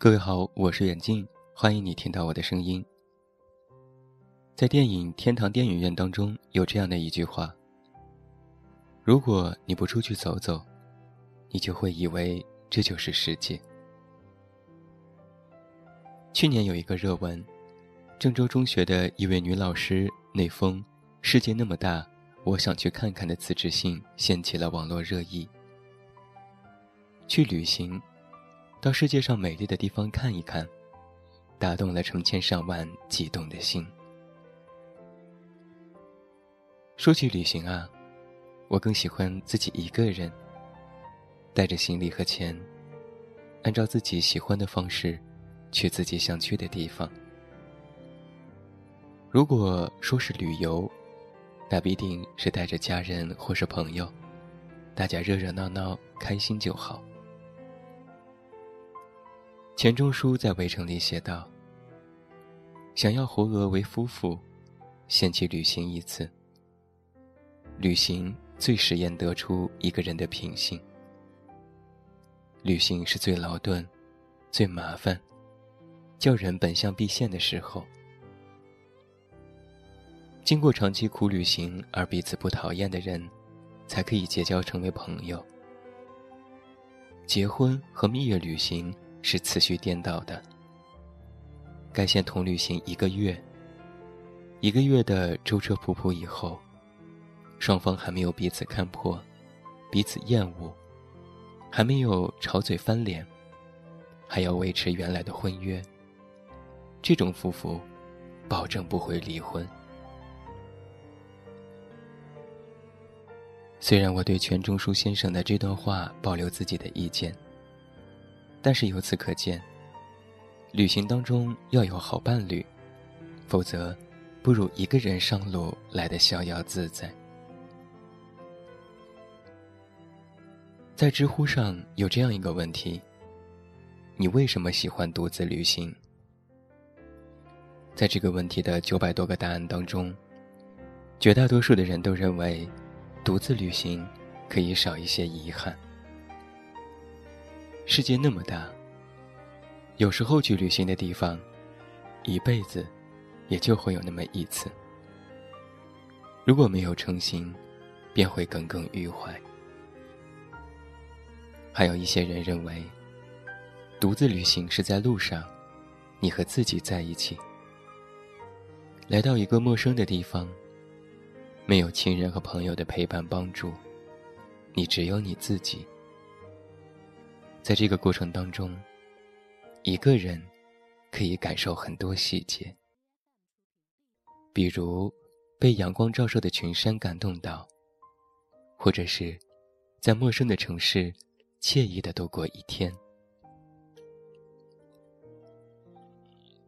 各位好，我是远近，欢迎你听到我的声音。在电影《天堂电影院》当中，有这样的一句话：“如果你不出去走走，你就会以为这就是世界。”去年有一个热文，郑州中学的一位女老师那封“世界那么大，我想去看看”的辞职信掀起了网络热议。去旅行。到世界上美丽的地方看一看，打动了成千上万激动的心。说起旅行啊，我更喜欢自己一个人，带着行李和钱，按照自己喜欢的方式，去自己想去的地方。如果说是旅游，那必定是带着家人或是朋友，大家热热闹闹，开心就好。钱钟书在《围城》里写道：“想要活鹅为夫妇，先去旅行一次。旅行最实验得出一个人的品性。旅行是最劳顿、最麻烦，叫人本相毕现的时候。经过长期苦旅行而彼此不讨厌的人，才可以结交成为朋友。结婚和蜜月旅行。”是次序颠倒的。该先同旅行一个月，一个月的舟车仆仆以后，双方还没有彼此看破，彼此厌恶，还没有吵嘴翻脸，还要维持原来的婚约。这种夫妇，保证不会离婚。虽然我对钱钟书先生的这段话保留自己的意见。但是由此可见，旅行当中要有好伴侣，否则，不如一个人上路来的逍遥自在。在知乎上有这样一个问题：你为什么喜欢独自旅行？在这个问题的九百多个答案当中，绝大多数的人都认为，独自旅行可以少一些遗憾。世界那么大，有时候去旅行的地方，一辈子也就会有那么一次。如果没有成行，便会耿耿于怀。还有一些人认为，独自旅行是在路上，你和自己在一起，来到一个陌生的地方，没有亲人和朋友的陪伴帮助，你只有你自己。在这个过程当中，一个人可以感受很多细节，比如被阳光照射的群山感动到，或者是在陌生的城市惬意的度过一天。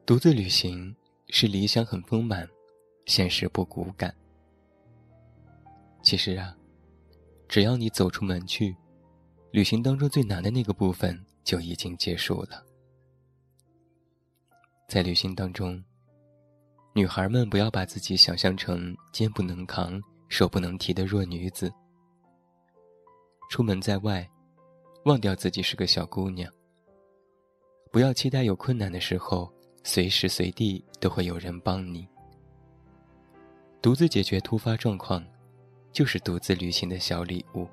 独自旅行是理想很丰满，现实不骨感。其实啊，只要你走出门去。旅行当中最难的那个部分就已经结束了。在旅行当中，女孩们不要把自己想象成肩不能扛、手不能提的弱女子。出门在外，忘掉自己是个小姑娘。不要期待有困难的时候，随时随地都会有人帮你。独自解决突发状况，就是独自旅行的小礼物。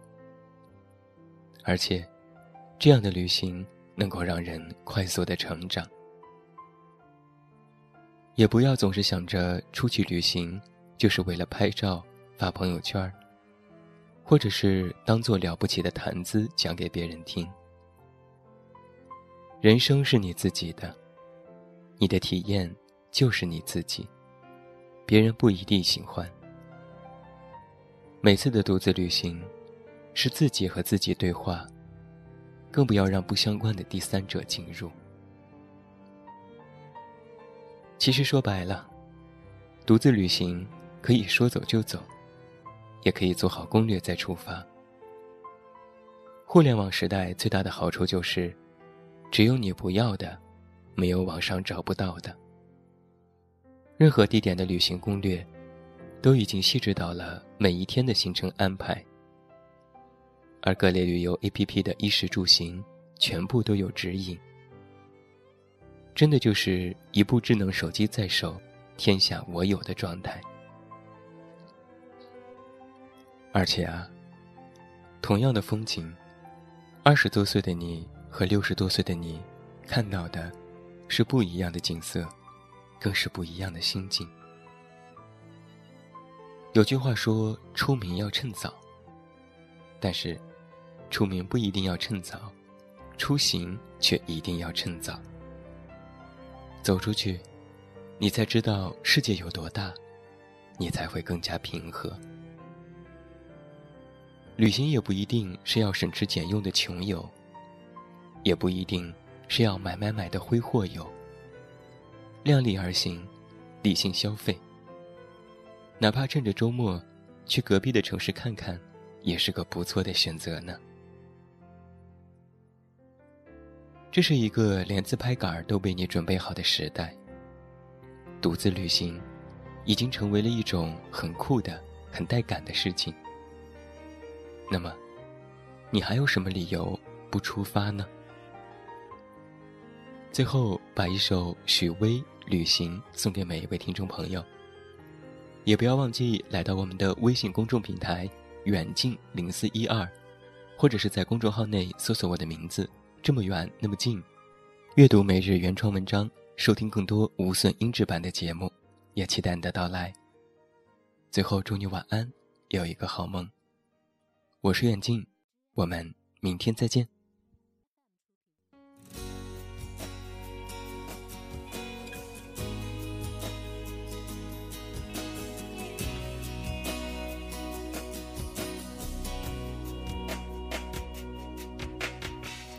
而且，这样的旅行能够让人快速的成长。也不要总是想着出去旅行就是为了拍照发朋友圈或者是当做了不起的谈资讲给别人听。人生是你自己的，你的体验就是你自己，别人不一定喜欢。每次的独自旅行。是自己和自己对话，更不要让不相关的第三者进入。其实说白了，独自旅行可以说走就走，也可以做好攻略再出发。互联网时代最大的好处就是，只有你不要的，没有网上找不到的。任何地点的旅行攻略，都已经细致到了每一天的行程安排。而各类旅游 APP 的衣食住行，全部都有指引。真的就是一部智能手机在手，天下我有的状态。而且啊，同样的风景，二十多岁的你和六十多岁的你，看到的，是不一样的景色，更是不一样的心境。有句话说：“出名要趁早。”但是，出名不一定要趁早，出行却一定要趁早。走出去，你才知道世界有多大，你才会更加平和。旅行也不一定是要省吃俭用的穷游，也不一定是要买买买的挥霍游。量力而行，理性消费。哪怕趁着周末，去隔壁的城市看看，也是个不错的选择呢。这是一个连自拍杆都被你准备好的时代。独自旅行，已经成为了一种很酷的、很带感的事情。那么，你还有什么理由不出发呢？最后，把一首许巍《旅行》送给每一位听众朋友。也不要忘记来到我们的微信公众平台“远近零四一二”，或者是在公众号内搜索我的名字“这么远那么近”，阅读每日原创文章，收听更多无损音质版的节目，也期待你的到来。最后，祝你晚安，有一个好梦。我是远近，我们明天再见。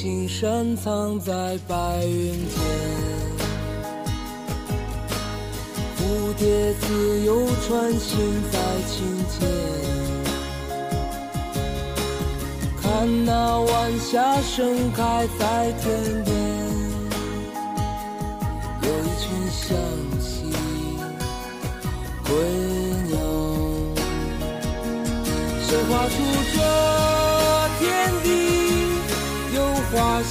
只有青山藏在白云间，蝴蝶自由穿行在青间，看那晚霞盛开在天边，有一群向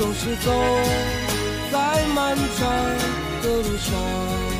总是走在漫长的路上。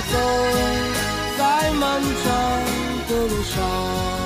走在漫长的路上。